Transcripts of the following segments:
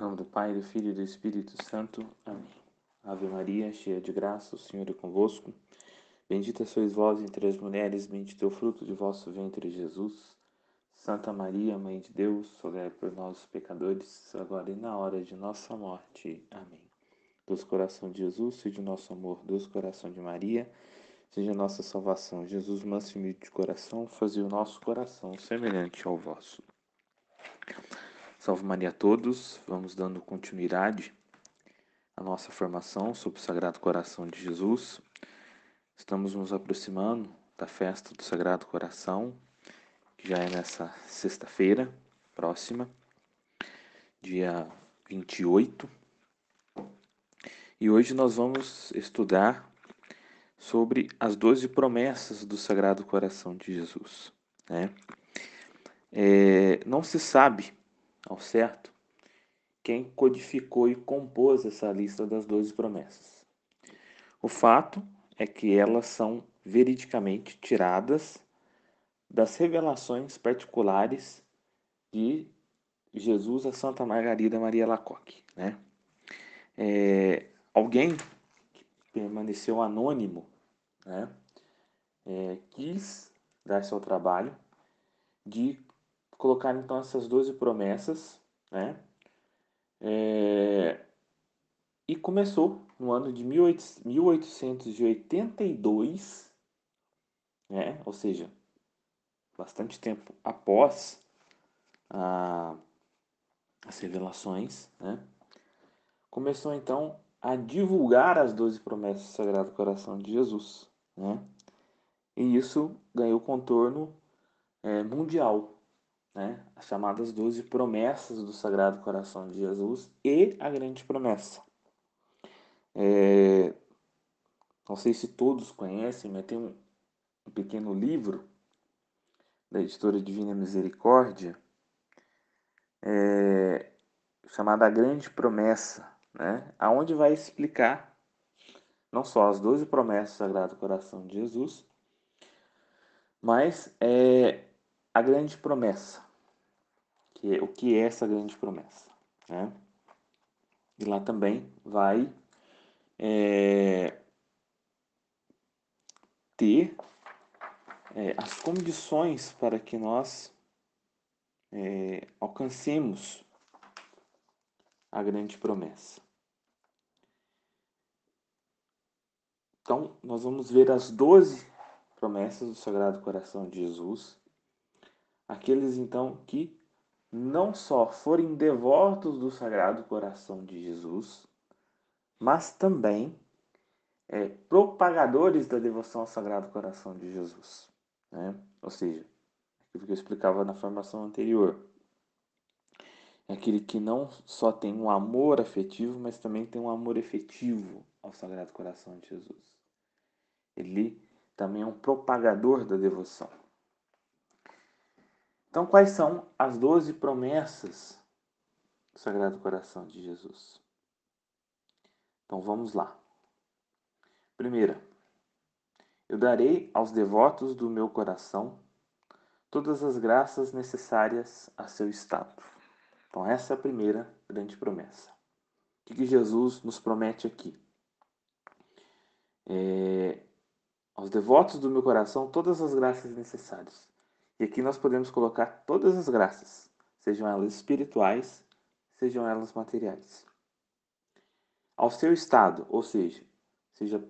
Em nome do Pai, do Filho e do Espírito Santo. Amém. Ave Maria, cheia de graça, o Senhor é convosco. Bendita sois vós entre as mulheres, bendito é o fruto de vosso ventre, Jesus. Santa Maria, Mãe de Deus, rogai por nós, pecadores, agora e na hora de nossa morte. Amém. Deus coração de Jesus, seja o nosso amor, Deus coração de Maria, seja a nossa salvação. Jesus, manso e humilde de coração, fazia o nosso coração semelhante ao vosso. Salve Maria a todos, vamos dando continuidade à nossa formação sobre o Sagrado Coração de Jesus. Estamos nos aproximando da festa do Sagrado Coração, que já é nessa sexta-feira próxima, dia 28. E hoje nós vamos estudar sobre as doze promessas do Sagrado Coração de Jesus. Né? É, não se sabe ao certo quem codificou e compôs essa lista das doze promessas. O fato é que elas são veridicamente tiradas das revelações particulares de Jesus a Santa Margarida Maria Lacoque. Né? É, alguém que permaneceu anônimo né, é, quis dar seu trabalho de colocar então essas 12 promessas, né? É, e começou no ano de 1882, né? ou seja, bastante tempo após a, as revelações, né? começou então a divulgar as 12 promessas do Sagrado Coração de Jesus. Né? E isso ganhou contorno é, mundial, né, as chamadas doze promessas do Sagrado Coração de Jesus e a grande promessa. É, não sei se todos conhecem, mas tem um, pequeno livro da editora Divina Misericórdia é, chamada A Grande Promessa, né, aonde vai explicar não só as doze promessas do Sagrado Coração de Jesus, mas é, a grande promessa. Que é, o que é essa grande promessa? Né? E lá também vai é, ter é, as condições para que nós é, alcancemos a grande promessa. Então, nós vamos ver as doze promessas do Sagrado Coração de Jesus aqueles então que não só forem devotos do Sagrado Coração de Jesus, mas também é, propagadores da devoção ao Sagrado Coração de Jesus. Né? Ou seja, aquilo que eu explicava na formação anterior. É aquele que não só tem um amor afetivo, mas também tem um amor efetivo ao Sagrado Coração de Jesus. Ele também é um propagador da devoção. Então, quais são as doze promessas do Sagrado Coração de Jesus? Então, vamos lá. Primeira, eu darei aos devotos do meu coração todas as graças necessárias a seu estado. Então, essa é a primeira grande promessa. O que Jesus nos promete aqui? É, aos devotos do meu coração todas as graças necessárias. E aqui nós podemos colocar todas as graças, sejam elas espirituais, sejam elas materiais. Ao seu estado, ou seja, seja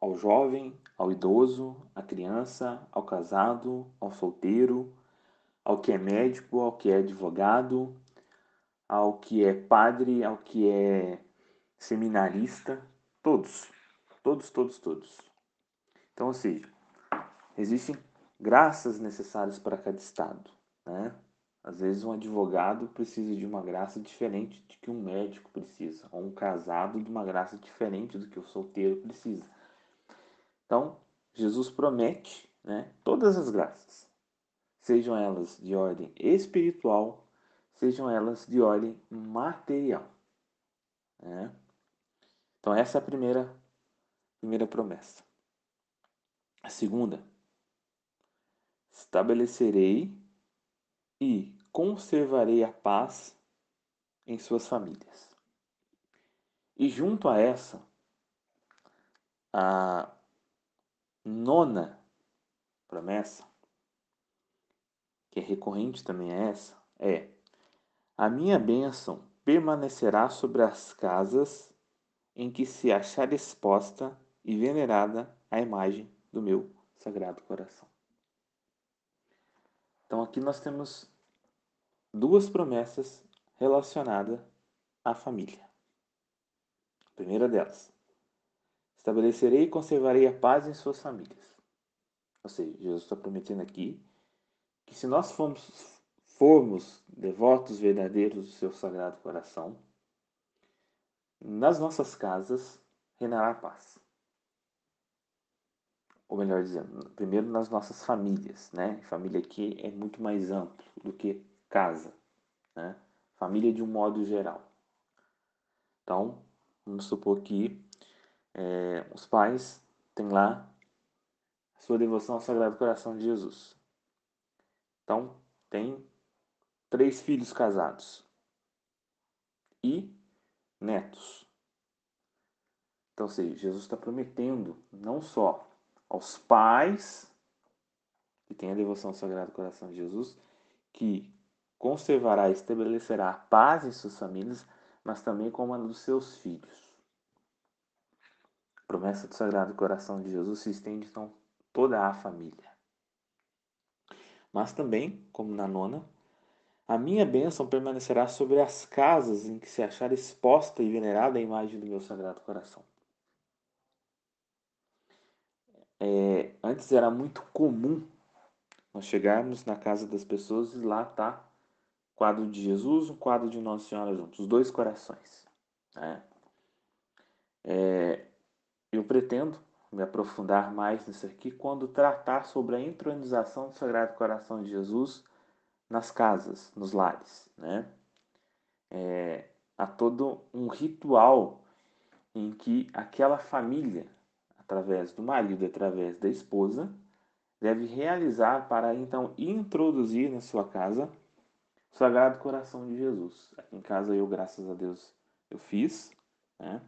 ao jovem, ao idoso, à criança, ao casado, ao solteiro, ao que é médico, ao que é advogado, ao que é padre, ao que é seminarista, todos, todos, todos, todos. Então, ou seja, existem graças necessárias para cada estado. Né? Às vezes um advogado precisa de uma graça diferente de que um médico precisa, ou um casado de uma graça diferente do que o solteiro precisa. Então, Jesus promete né, todas as graças, sejam elas de ordem espiritual, sejam elas de ordem material. Né? Então, essa é a primeira, primeira promessa. A segunda estabelecerei e conservarei a paz em suas famílias. E junto a essa, a nona promessa, que é recorrente também é essa, é: A minha bênção permanecerá sobre as casas em que se achar exposta e venerada a imagem do meu sagrado coração. Então aqui nós temos duas promessas relacionadas à família. A primeira delas: estabelecerei e conservarei a paz em suas famílias. Ou seja, Jesus está prometendo aqui que se nós formos, formos devotos verdadeiros do seu sagrado coração, nas nossas casas reinará a paz. Ou melhor dizendo, primeiro nas nossas famílias, né? Família aqui é muito mais amplo do que casa, né? Família de um modo geral. Então, vamos supor que é, os pais têm lá a sua devoção ao Sagrado Coração de Jesus. Então, tem três filhos casados e netos. Então, ou seja, Jesus está prometendo não só aos pais que têm a devoção ao Sagrado Coração de Jesus, que conservará e estabelecerá a paz em suas famílias, mas também como a dos seus filhos. A promessa do Sagrado Coração de Jesus se estende então toda a família. Mas também, como na nona, a minha bênção permanecerá sobre as casas em que se achar exposta e venerada a imagem do meu Sagrado Coração. É, antes era muito comum nós chegarmos na casa das pessoas e lá tá quadro de Jesus, um quadro de Nossa Senhora juntos, os dois corações. Né? É, eu pretendo me aprofundar mais nisso aqui quando tratar sobre a entronização do Sagrado Coração de Jesus nas casas, nos lares. Né? É, há todo um ritual em que aquela família, através do marido, através da esposa, deve realizar para então introduzir na sua casa o Sagrado Coração de Jesus. Aqui em casa eu, graças a Deus, eu fiz, né?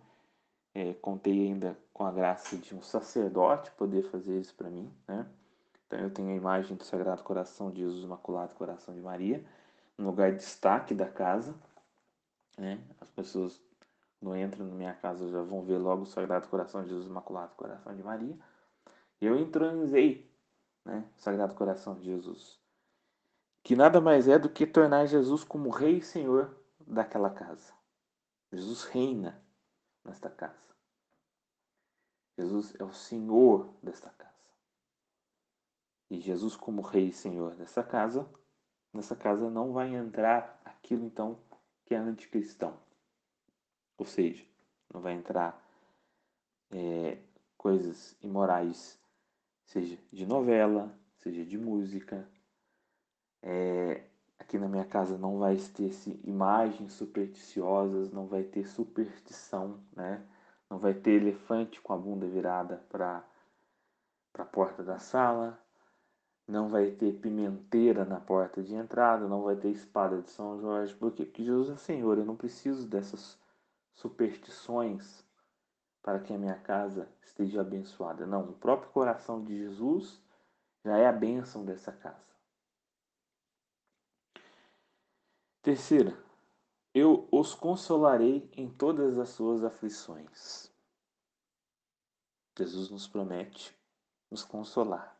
É, contei ainda com a graça de um sacerdote poder fazer isso para mim, né? Então eu tenho a imagem do Sagrado Coração de Jesus Imaculado Coração de Maria, no lugar de destaque da casa, né? As pessoas não entram na minha casa já vão ver logo o Sagrado Coração de Jesus Imaculado Coração de Maria. Eu entronizei, né? O Sagrado Coração de Jesus, que nada mais é do que tornar Jesus como Rei e Senhor daquela casa. Jesus reina nesta casa. Jesus é o Senhor desta casa. E Jesus, como Rei e Senhor dessa casa, nessa casa não vai entrar aquilo então que é anticristão. Ou seja, não vai entrar é, coisas imorais, seja de novela, seja de música. É, aqui na minha casa não vai ter imagens supersticiosas, não vai ter superstição, né? Não vai ter elefante com a bunda virada para a porta da sala, não vai ter pimenteira na porta de entrada, não vai ter espada de São Jorge? Porque Jesus é Senhor, eu não preciso dessas superstições para que a minha casa esteja abençoada. Não, o próprio coração de Jesus já é a bênção dessa casa. Terceira, eu os consolarei em todas as suas aflições. Jesus nos promete nos consolar.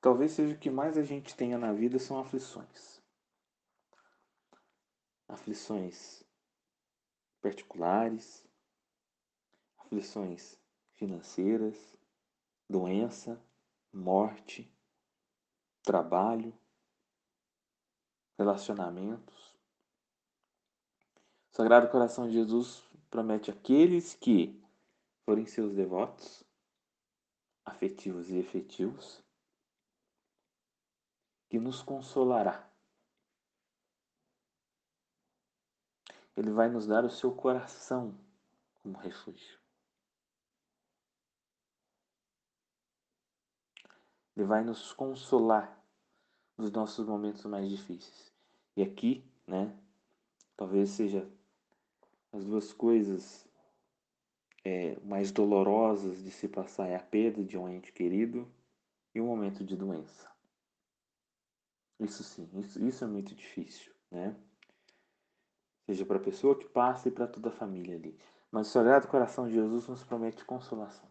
Talvez seja o que mais a gente tenha na vida são aflições. Aflições particulares, aflições financeiras, doença, morte, trabalho, relacionamentos. O Sagrado Coração de Jesus promete àqueles que forem seus devotos, afetivos e efetivos, que nos consolará. Ele vai nos dar o seu coração como refúgio. Ele vai nos consolar nos nossos momentos mais difíceis. E aqui, né, talvez seja as duas coisas é, mais dolorosas de se passar é a perda de um ente querido e um momento de doença. Isso sim, isso, isso é muito difícil, né? Seja para a pessoa que passa e para toda a família ali. Mas o Sagrado Coração de Jesus nos promete consolação.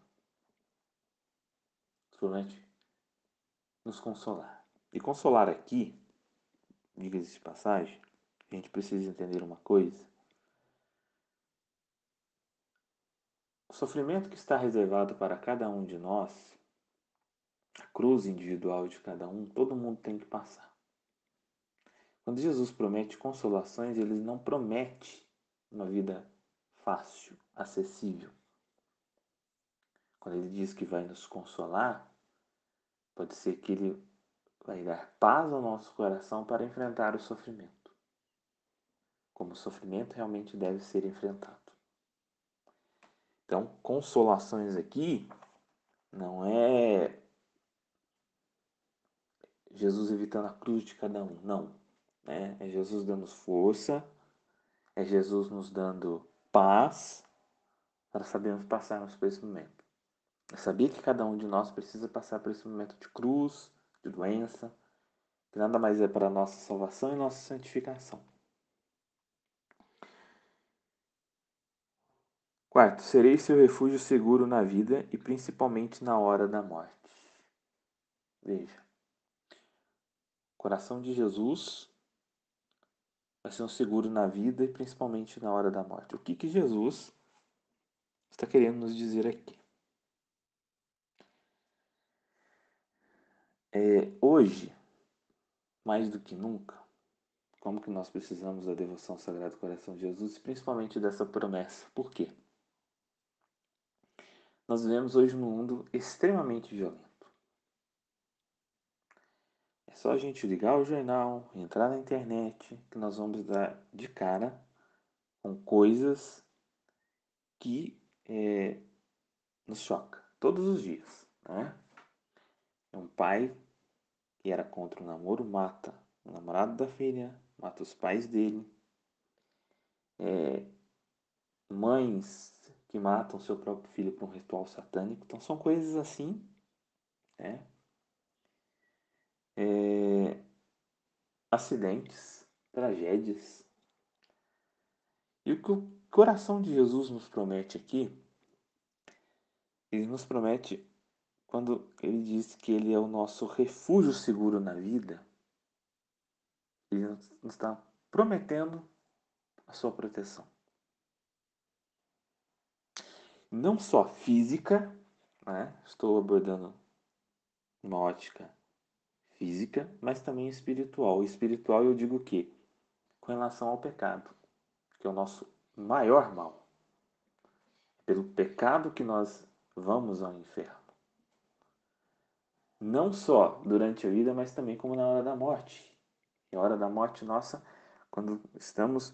Nos promete nos consolar. E consolar aqui, diga-se de passagem, a gente precisa entender uma coisa. O sofrimento que está reservado para cada um de nós, a cruz individual de cada um, todo mundo tem que passar. Quando Jesus promete consolações, ele não promete uma vida fácil, acessível. Quando ele diz que vai nos consolar, pode ser que ele vai dar paz ao nosso coração para enfrentar o sofrimento. Como o sofrimento realmente deve ser enfrentado. Então, consolações aqui não é Jesus evitando a cruz de cada um, não. Né? É Jesus dando força, é Jesus nos dando paz para sabermos passarmos por esse momento. Eu sabia que cada um de nós precisa passar por esse momento de cruz, de doença, que nada mais é para a nossa salvação e nossa santificação. Quarto, serei seu refúgio seguro na vida e principalmente na hora da morte. Veja, coração de Jesus vai ser um seguro na vida e principalmente na hora da morte. O que, que Jesus está querendo nos dizer aqui? É, hoje, mais do que nunca, como que nós precisamos da devoção ao Sagrado Coração de Jesus, principalmente dessa promessa. Por quê? Nós vivemos hoje num mundo extremamente violento. Só a gente ligar o jornal, entrar na internet, que nós vamos dar de cara com coisas que é, nos choca todos os dias. Né? É um pai que era contra o namoro mata o namorado da filha, mata os pais dele. É, mães que matam seu próprio filho por um ritual satânico. Então são coisas assim, né? É, acidentes, tragédias. E o que o coração de Jesus nos promete aqui, ele nos promete quando ele diz que ele é o nosso refúgio seguro na vida, ele nos está prometendo a sua proteção. Não só física, né? estou abordando uma ótica física, mas também espiritual. espiritual eu digo que com relação ao pecado, que é o nosso maior mal. Pelo pecado que nós vamos ao inferno. Não só durante a vida, mas também como na hora da morte. E a hora da morte nossa, quando estamos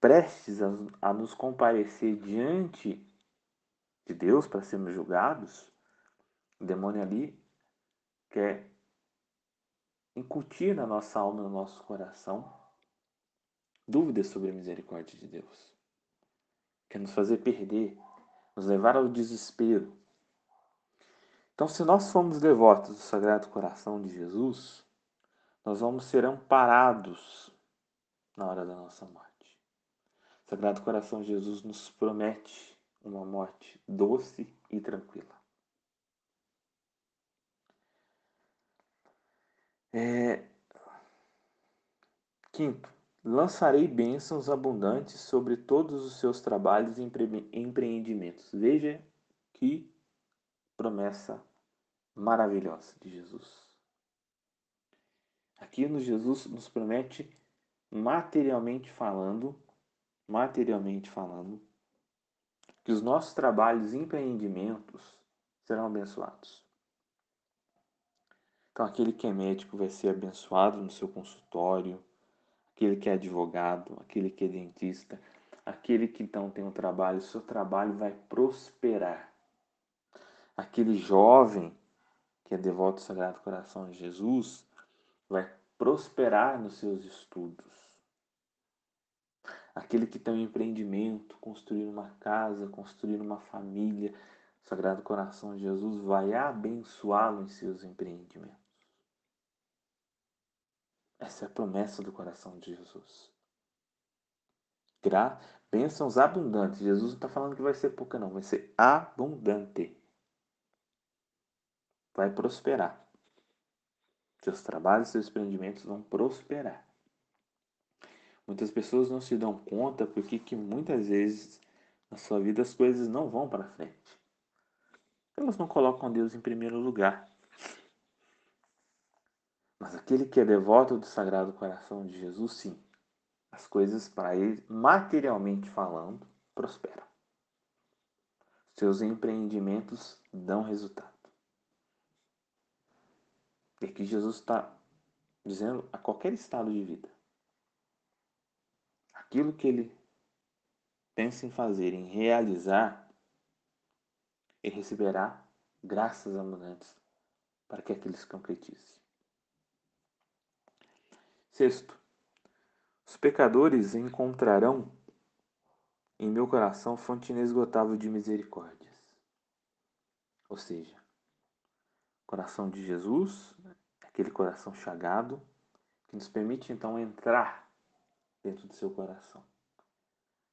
prestes a nos comparecer diante de Deus para sermos julgados, o demônio ali quer incutir na nossa alma, no nosso coração, dúvidas sobre a misericórdia de Deus. Quer nos fazer perder, nos levar ao desespero. Então, se nós formos devotos do Sagrado Coração de Jesus, nós vamos ser amparados na hora da nossa morte. O Sagrado Coração de Jesus nos promete uma morte doce e tranquila. É... Quinto, lançarei bênçãos abundantes sobre todos os seus trabalhos e empreendimentos. Veja que promessa maravilhosa de Jesus. Aqui no Jesus nos promete materialmente falando, materialmente falando, que os nossos trabalhos e empreendimentos serão abençoados. Então, aquele que é médico vai ser abençoado no seu consultório, aquele que é advogado, aquele que é dentista, aquele que então tem um trabalho, seu trabalho vai prosperar. Aquele jovem que é devoto ao Sagrado Coração de Jesus vai prosperar nos seus estudos. aquele que tem um empreendimento, construir uma casa, construir uma família, o Sagrado Coração de Jesus vai abençoá-lo em seus empreendimentos. Essa é a promessa do coração de Jesus. Gra bênçãos abundantes. Jesus não está falando que vai ser pouca, não, vai ser abundante. Vai prosperar. Seus trabalhos, seus empreendimentos vão prosperar. Muitas pessoas não se dão conta porque que muitas vezes na sua vida as coisas não vão para frente. Elas não colocam Deus em primeiro lugar. Mas aquele que é devoto do Sagrado Coração de Jesus, sim, as coisas para ele, materialmente falando, prosperam. Seus empreendimentos dão resultado. E aqui Jesus está dizendo a qualquer estado de vida. Aquilo que ele pensa em fazer, em realizar, ele receberá graças abundantes para que aquilo se concretize. Sexto, os pecadores encontrarão em meu coração fonte inesgotável de misericórdias. Ou seja, coração de Jesus, aquele coração chagado, que nos permite então entrar dentro do seu coração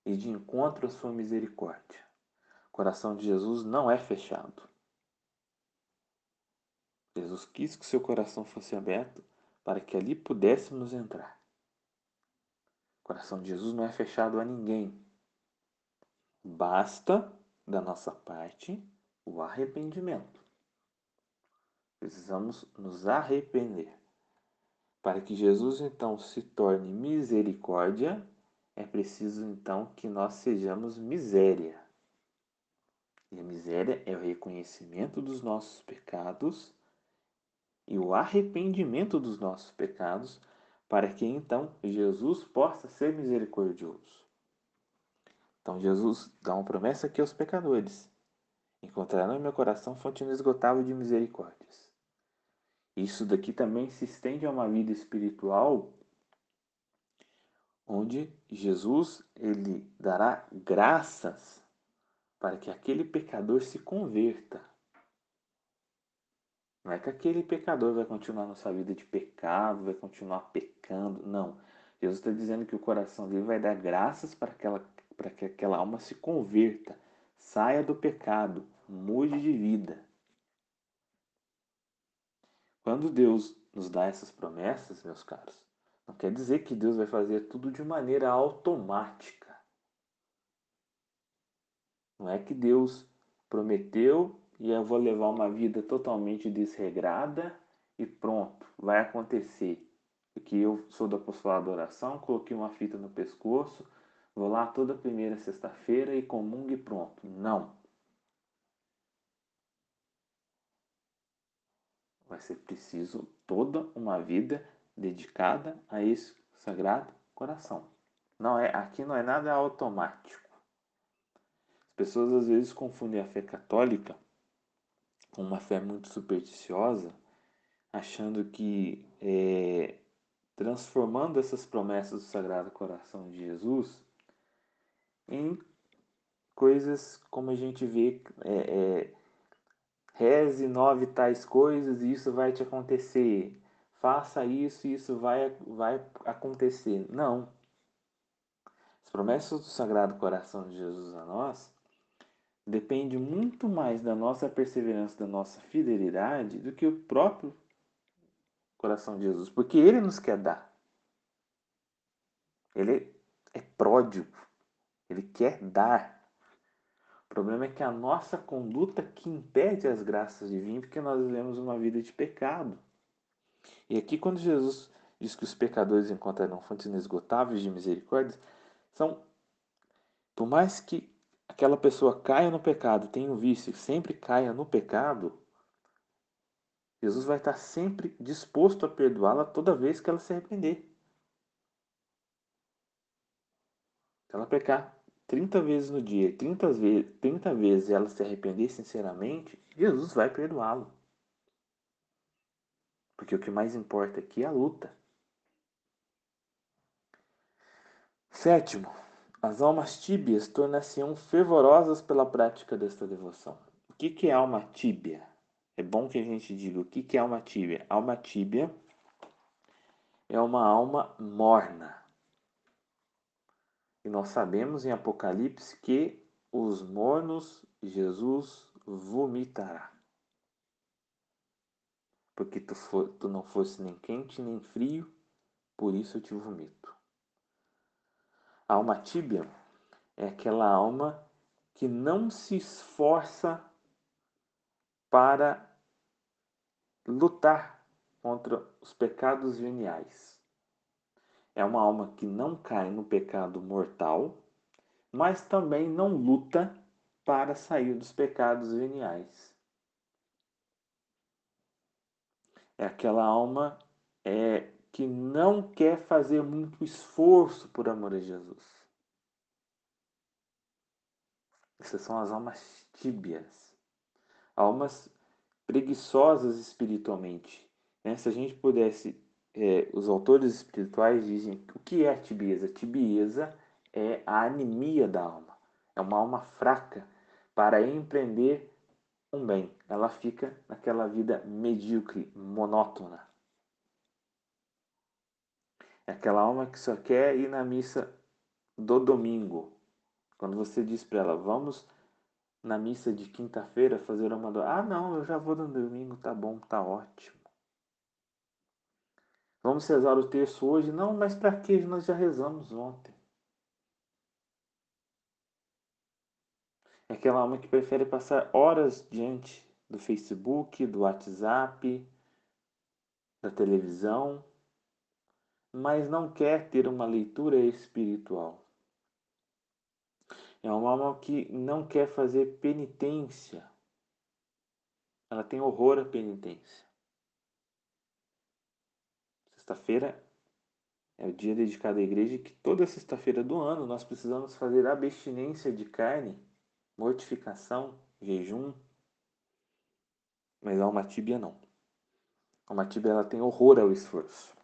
e de encontro à sua misericórdia. O coração de Jesus não é fechado. Jesus quis que seu coração fosse aberto para que ali pudéssemos entrar. O coração de Jesus não é fechado a ninguém. Basta, da nossa parte, o arrependimento. Precisamos nos arrepender. Para que Jesus então se torne misericórdia, é preciso então que nós sejamos miséria. E a miséria é o reconhecimento dos nossos pecados e o arrependimento dos nossos pecados, para que então Jesus possa ser misericordioso. Então Jesus dá uma promessa aqui aos pecadores: encontrarão em meu coração fonte inesgotável de misericórdias. Isso daqui também se estende a uma vida espiritual onde Jesus ele dará graças para que aquele pecador se converta. Não é que aquele pecador vai continuar na sua vida de pecado, vai continuar pecando. Não. Jesus está dizendo que o coração dele vai dar graças para, aquela, para que aquela alma se converta, saia do pecado, mude de vida. Quando Deus nos dá essas promessas, meus caros, não quer dizer que Deus vai fazer tudo de maneira automática. Não é que Deus prometeu e eu vou levar uma vida totalmente desregrada e pronto, vai acontecer. Porque eu sou da apostolado da oração, coloquei uma fita no pescoço, vou lá toda primeira sexta-feira e comungo e pronto. Não. Vai ser preciso toda uma vida dedicada a esse sagrado coração. Não é, aqui não é nada automático. As pessoas às vezes confundem a fé católica com uma fé muito supersticiosa, achando que é, transformando essas promessas do Sagrado Coração de Jesus em coisas como a gente vê, é, é, reze nove tais coisas e isso vai te acontecer, faça isso e isso vai, vai acontecer. Não. As promessas do Sagrado Coração de Jesus a nós depende muito mais da nossa perseverança, da nossa fidelidade, do que o próprio coração de Jesus, porque ele nos quer dar. Ele é pródigo, ele quer dar. O problema é que a nossa conduta que impede as graças de vir, porque nós vivemos uma vida de pecado. E aqui, quando Jesus diz que os pecadores encontrarão fontes inesgotáveis de misericórdia, são, por mais que aquela pessoa caia no pecado, tenha um vício, sempre caia no pecado, Jesus vai estar sempre disposto a perdoá-la toda vez que ela se arrepender. Se ela pecar 30 vezes no dia, 30 vezes, 30 vezes ela se arrepender sinceramente, Jesus vai perdoá-lo. Porque o que mais importa aqui é a luta. Sétimo, As almas tíbias tornar-se-ão fervorosas pela prática desta devoção. O que, que é alma tíbia? É bom que a gente diga o que, que é alma tíbia. Alma tíbia é uma alma morna. E nós sabemos em Apocalipse que os mornos Jesus vomitará. Porque tu, for, tu não fosse nem quente nem frio, por isso eu te vomito. A alma tíbia é aquela alma que não se esforça para lutar contra os pecados veniais. É uma alma que não cai no pecado mortal, mas também não luta para sair dos pecados veniais. É aquela alma é, que não quer fazer muito esforço por amor a Jesus. Essas são as almas tíbias, almas preguiçosas espiritualmente. Né? Se a gente pudesse, é, os autores espirituais dizem o que é a tibieza? A tibieza é a anemia da alma, é uma alma fraca para empreender um bem. Ela fica naquela vida medíocre, monótona. É aquela alma que só quer ir na missa do domingo. Quando você diz para ela, vamos na missa de quinta-feira fazer uma do... Ah, não, eu já vou no domingo, tá bom, tá ótimo. Vamos rezar o terço hoje? Não, mas para que? Nós já rezamos ontem. É aquela alma que prefere passar horas diante do Facebook, do WhatsApp, da televisão, mas não quer ter uma leitura espiritual. É uma alma que não quer fazer penitência. Ela tem horror à penitência. Sexta-feira é o dia dedicado à igreja que toda sexta-feira do ano nós precisamos fazer abstinência de carne, mortificação, jejum. Mas a alma tíbia não. A alma tíbia ela tem horror ao esforço.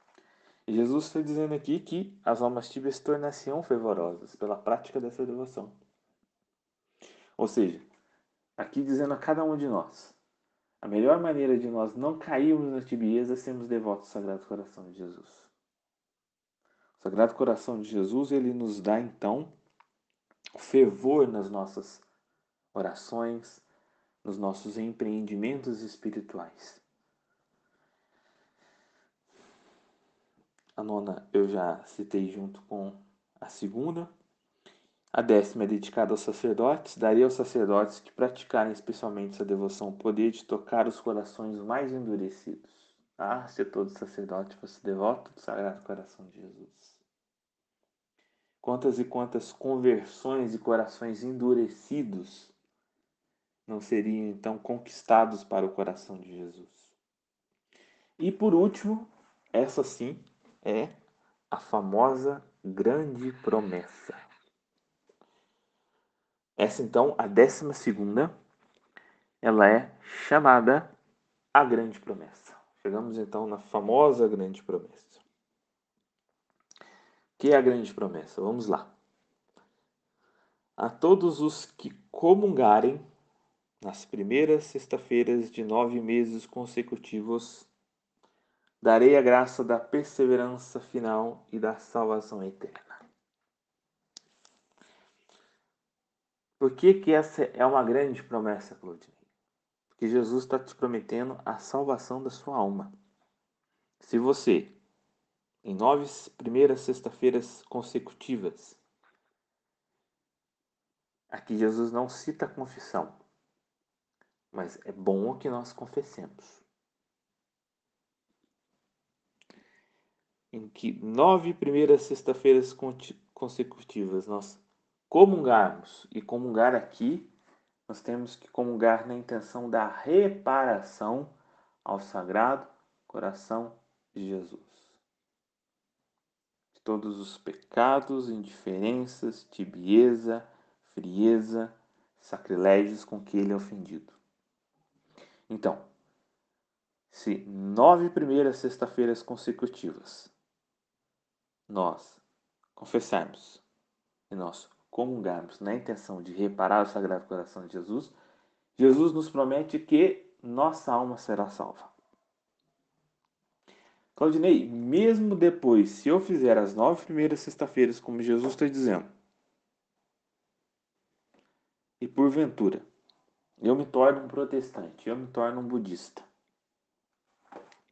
E Jesus está dizendo aqui que as almas tíbias tornar-se-ão fervorosas pela prática dessa devoção. Ou seja, aqui dizendo a cada um de nós, a melhor maneira de nós não cairmos na tibieza é sermos devotos ao Sagrado Coração de Jesus. O Sagrado Coração de Jesus, ele nos dá então fervor nas nossas orações, nos nossos empreendimentos espirituais. A nona eu já citei junto com a segunda. A décima é dedicada aos sacerdotes. Daria aos sacerdotes que praticarem especialmente essa devoção o poder de tocar os corações mais endurecidos. Ah, se todo sacerdote fosse devoto do Sagrado Coração de Jesus. Quantas e quantas conversões e corações endurecidos não seriam então conquistados para o coração de Jesus? E por último, essa sim é a famosa grande promessa. Essa então, a décima segunda, ela é chamada a grande promessa. Chegamos então na famosa grande promessa. O que é a grande promessa? Vamos lá. A todos os que comungarem nas primeiras sexta-feiras de nove meses consecutivos, darei a graça da perseverança final e da salvação eterna. Por que, que essa é uma grande promessa, Claudinei? Porque Jesus está te prometendo a salvação da sua alma. Se você, em nove primeiras sexta-feiras consecutivas, aqui Jesus não cita a confissão, mas é bom que nós confessemos. Em que nove primeiras sexta-feiras consecutivas nós comungarmos. E comungar aqui, nós temos que comungar na intenção da reparação ao Sagrado Coração de Jesus. De todos os pecados, indiferenças, tibieza, frieza, sacrilégios com que ele é ofendido. Então, se nove primeiras sexta-feiras consecutivas nós confessarmos e nós comungarmos na intenção de reparar o Sagrado Coração de Jesus, Jesus nos promete que nossa alma será salva. Claudinei, mesmo depois, se eu fizer as nove primeiras sexta-feiras, como Jesus está dizendo, e porventura eu me torno um protestante, eu me torno um budista,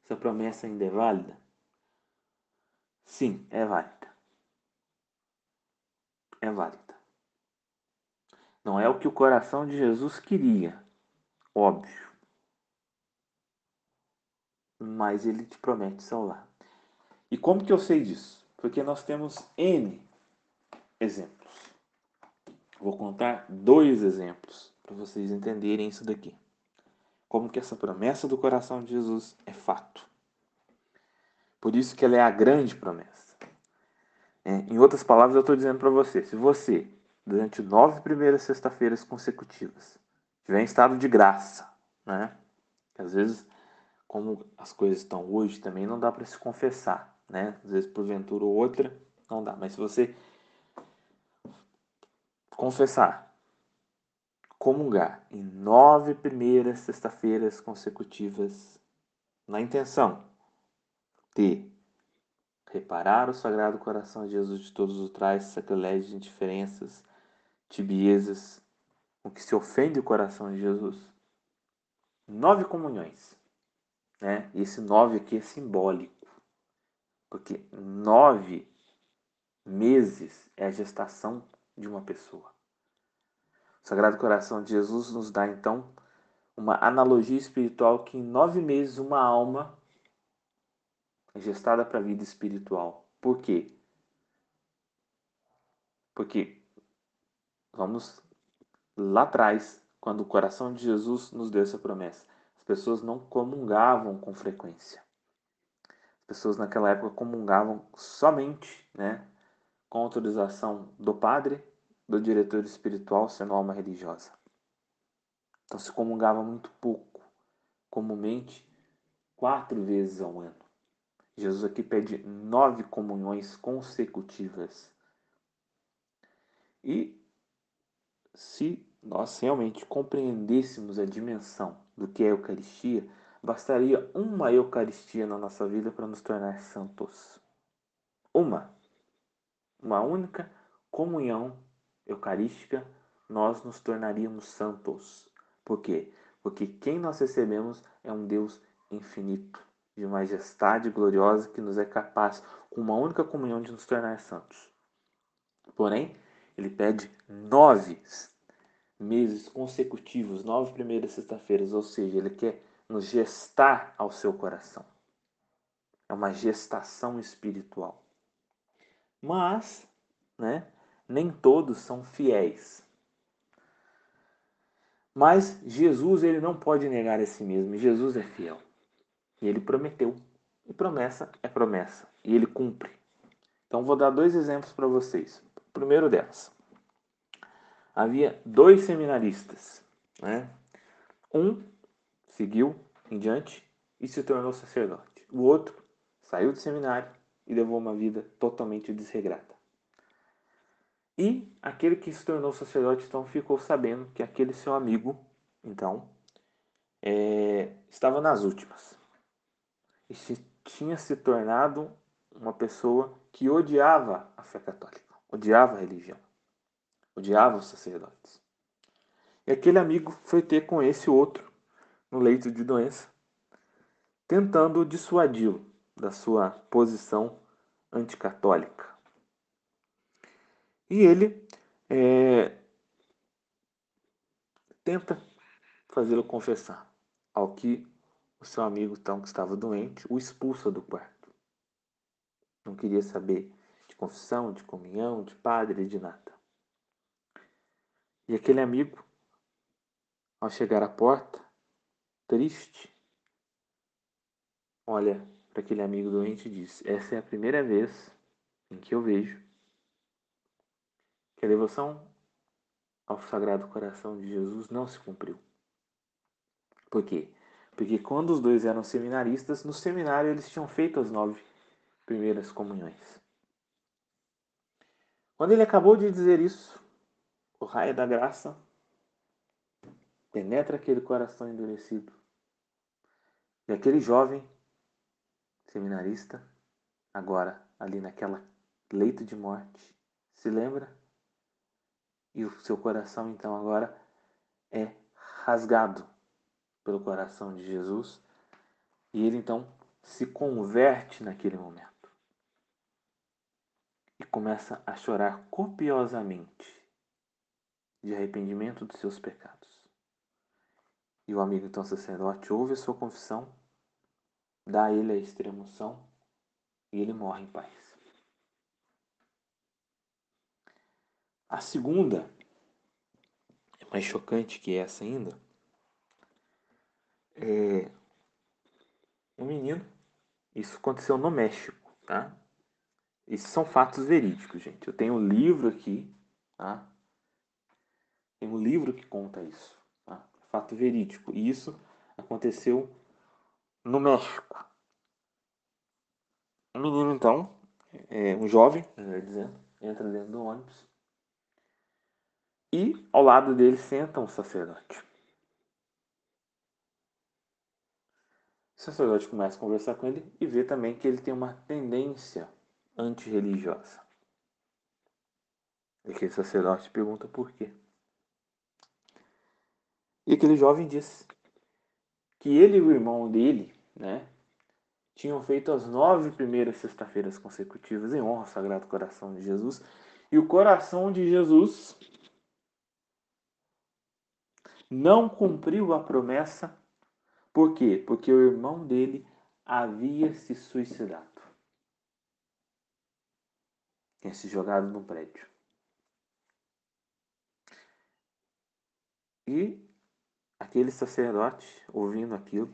essa promessa ainda é válida? Sim, é válida. É válida. Não é o que o coração de Jesus queria, óbvio. Mas ele te promete salvar. E como que eu sei disso? Porque nós temos N exemplos. Vou contar dois exemplos para vocês entenderem isso daqui. Como que essa promessa do coração de Jesus é fato. Por isso que ela é a grande promessa. É, em outras palavras, eu estou dizendo para você: se você, durante nove primeiras sexta-feiras consecutivas, tiver em estado de graça, né? Às vezes, como as coisas estão hoje, também não dá para se confessar, né? Às vezes, porventura ou outra, não dá. Mas se você confessar, comungar em nove primeiras sexta-feiras consecutivas, na intenção T. Reparar o Sagrado Coração de Jesus de todos os trás, sacrilégios, indiferenças, tibiezas, o que se ofende o coração de Jesus. Nove comunhões. Né? E esse nove aqui é simbólico. Porque nove meses é a gestação de uma pessoa. O Sagrado Coração de Jesus nos dá então uma analogia espiritual que em nove meses uma alma gestada para a vida espiritual. Por quê? Porque vamos lá atrás, quando o coração de Jesus nos deu essa promessa. As pessoas não comungavam com frequência. As pessoas naquela época comungavam somente, né, com autorização do padre, do diretor espiritual, sendo alma religiosa. Então se comungava muito pouco, comumente quatro vezes ao ano. Jesus aqui pede nove comunhões consecutivas. E se nós realmente compreendêssemos a dimensão do que é a Eucaristia, bastaria uma Eucaristia na nossa vida para nos tornar santos. Uma. Uma única comunhão eucarística, nós nos tornaríamos santos. Por quê? Porque quem nós recebemos é um Deus infinito de majestade gloriosa que nos é capaz, com uma única comunhão, de nos tornar santos. Porém, ele pede nove meses consecutivos, nove primeiras sexta-feiras, ou seja, ele quer nos gestar ao seu coração. É uma gestação espiritual. Mas, né, nem todos são fiéis. Mas Jesus ele não pode negar a si mesmo. Jesus é fiel. E ele prometeu. E promessa é promessa. E ele cumpre. Então vou dar dois exemplos para vocês. O primeiro delas. Havia dois seminaristas. Né? Um seguiu em diante e se tornou sacerdote. O outro saiu do seminário e levou uma vida totalmente desregrada. E aquele que se tornou sacerdote então ficou sabendo que aquele seu amigo, então, é, estava nas últimas e se, tinha se tornado uma pessoa que odiava a fé católica, odiava a religião, odiava os sacerdotes. E aquele amigo foi ter com esse outro no leito de doença, tentando dissuadi-lo da sua posição anticatólica. E ele é, tenta fazê-lo confessar, ao que o seu amigo, então, que estava doente, o expulsa do quarto. Não queria saber de confissão, de comunhão, de padre, de nada. E aquele amigo, ao chegar à porta, triste, olha para aquele amigo doente e diz: Essa é a primeira vez em que eu vejo que a devoção ao Sagrado Coração de Jesus não se cumpriu. Por quê? Porque quando os dois eram seminaristas, no seminário eles tinham feito as nove primeiras comunhões. Quando ele acabou de dizer isso, o raio da graça penetra aquele coração endurecido. E aquele jovem seminarista, agora ali naquela leito de morte, se lembra? E o seu coração então agora é rasgado pelo coração de Jesus e ele então se converte naquele momento e começa a chorar copiosamente de arrependimento dos seus pecados. E o amigo então sacerdote ouve a sua confissão, dá a ele a extremoção e ele morre em paz. A segunda, é mais chocante que essa ainda, é um menino. Isso aconteceu no México, tá? Isso são fatos verídicos, gente. Eu tenho um livro aqui, tá? Tem um livro que conta isso, tá? Fato verídico. E isso aconteceu no México. Um menino, então, é, um jovem, melhor dizendo, entra dentro do ônibus e ao lado dele senta um sacerdote. O sacerdote começa a conversar com ele e vê também que ele tem uma tendência antirreligiosa. E aquele sacerdote pergunta por quê. E aquele jovem diz que ele e o irmão dele, né, tinham feito as nove primeiras sexta-feiras consecutivas em honra ao Sagrado Coração de Jesus. E o coração de Jesus não cumpriu a promessa. Por quê? Porque o irmão dele havia se suicidado. Tinha se jogado no prédio. E aquele sacerdote, ouvindo aquilo,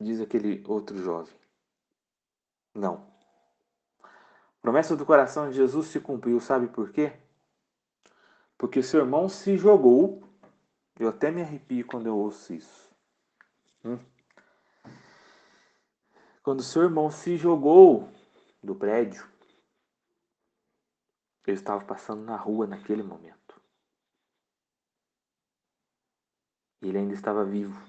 diz aquele outro jovem: Não. A promessa do coração de Jesus se cumpriu, sabe por quê? Porque seu irmão se jogou. Eu até me arrepio quando eu ouço isso. Hum? Quando seu irmão se jogou do prédio, eu estava passando na rua naquele momento. Ele ainda estava vivo.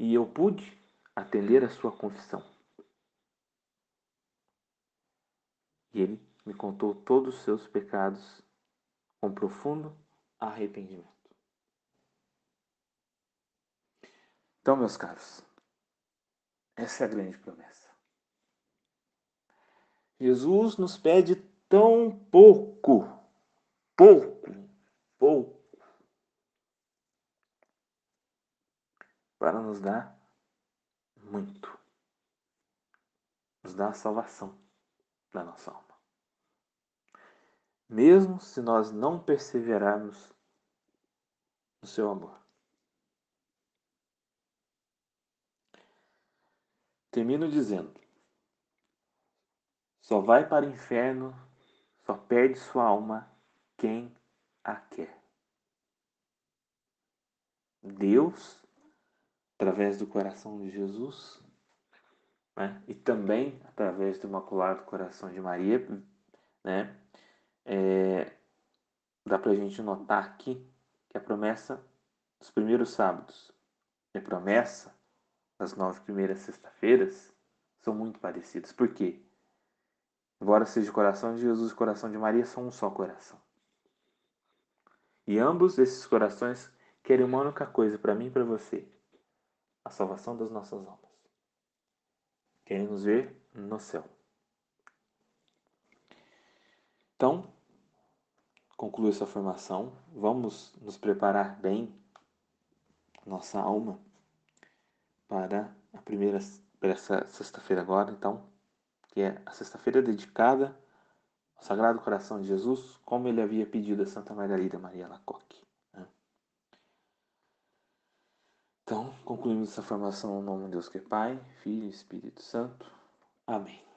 E eu pude atender a sua confissão. E ele me contou todos os seus pecados com profundo arrependimento. Então, meus caros, essa é a grande promessa. Jesus nos pede tão pouco, pouco, pouco, para nos dar muito. Nos dar a salvação da nossa alma. Mesmo se nós não perseverarmos no seu amor. Termino dizendo: só vai para o inferno só perde sua alma quem a quer. Deus, através do coração de Jesus, né, e também através do Imaculado Coração de Maria, né, é, dá para a gente notar aqui que a promessa dos primeiros sábados a promessa das nove primeiras sexta-feiras são muito parecidas. Por quê? Embora seja o coração de Jesus e o coração de Maria, são um só coração. E ambos esses corações querem uma única coisa para mim e para você: a salvação das nossas almas. Querem nos ver no céu. Então, conclui essa formação. Vamos nos preparar bem nossa alma para a primeira para essa sexta-feira agora, então que é a sexta-feira dedicada ao Sagrado Coração de Jesus, como ele havia pedido a Santa Margarida Maria Lacoque. Né? Então, concluímos essa formação no nome de Deus que é Pai, Filho e Espírito Santo. Amém.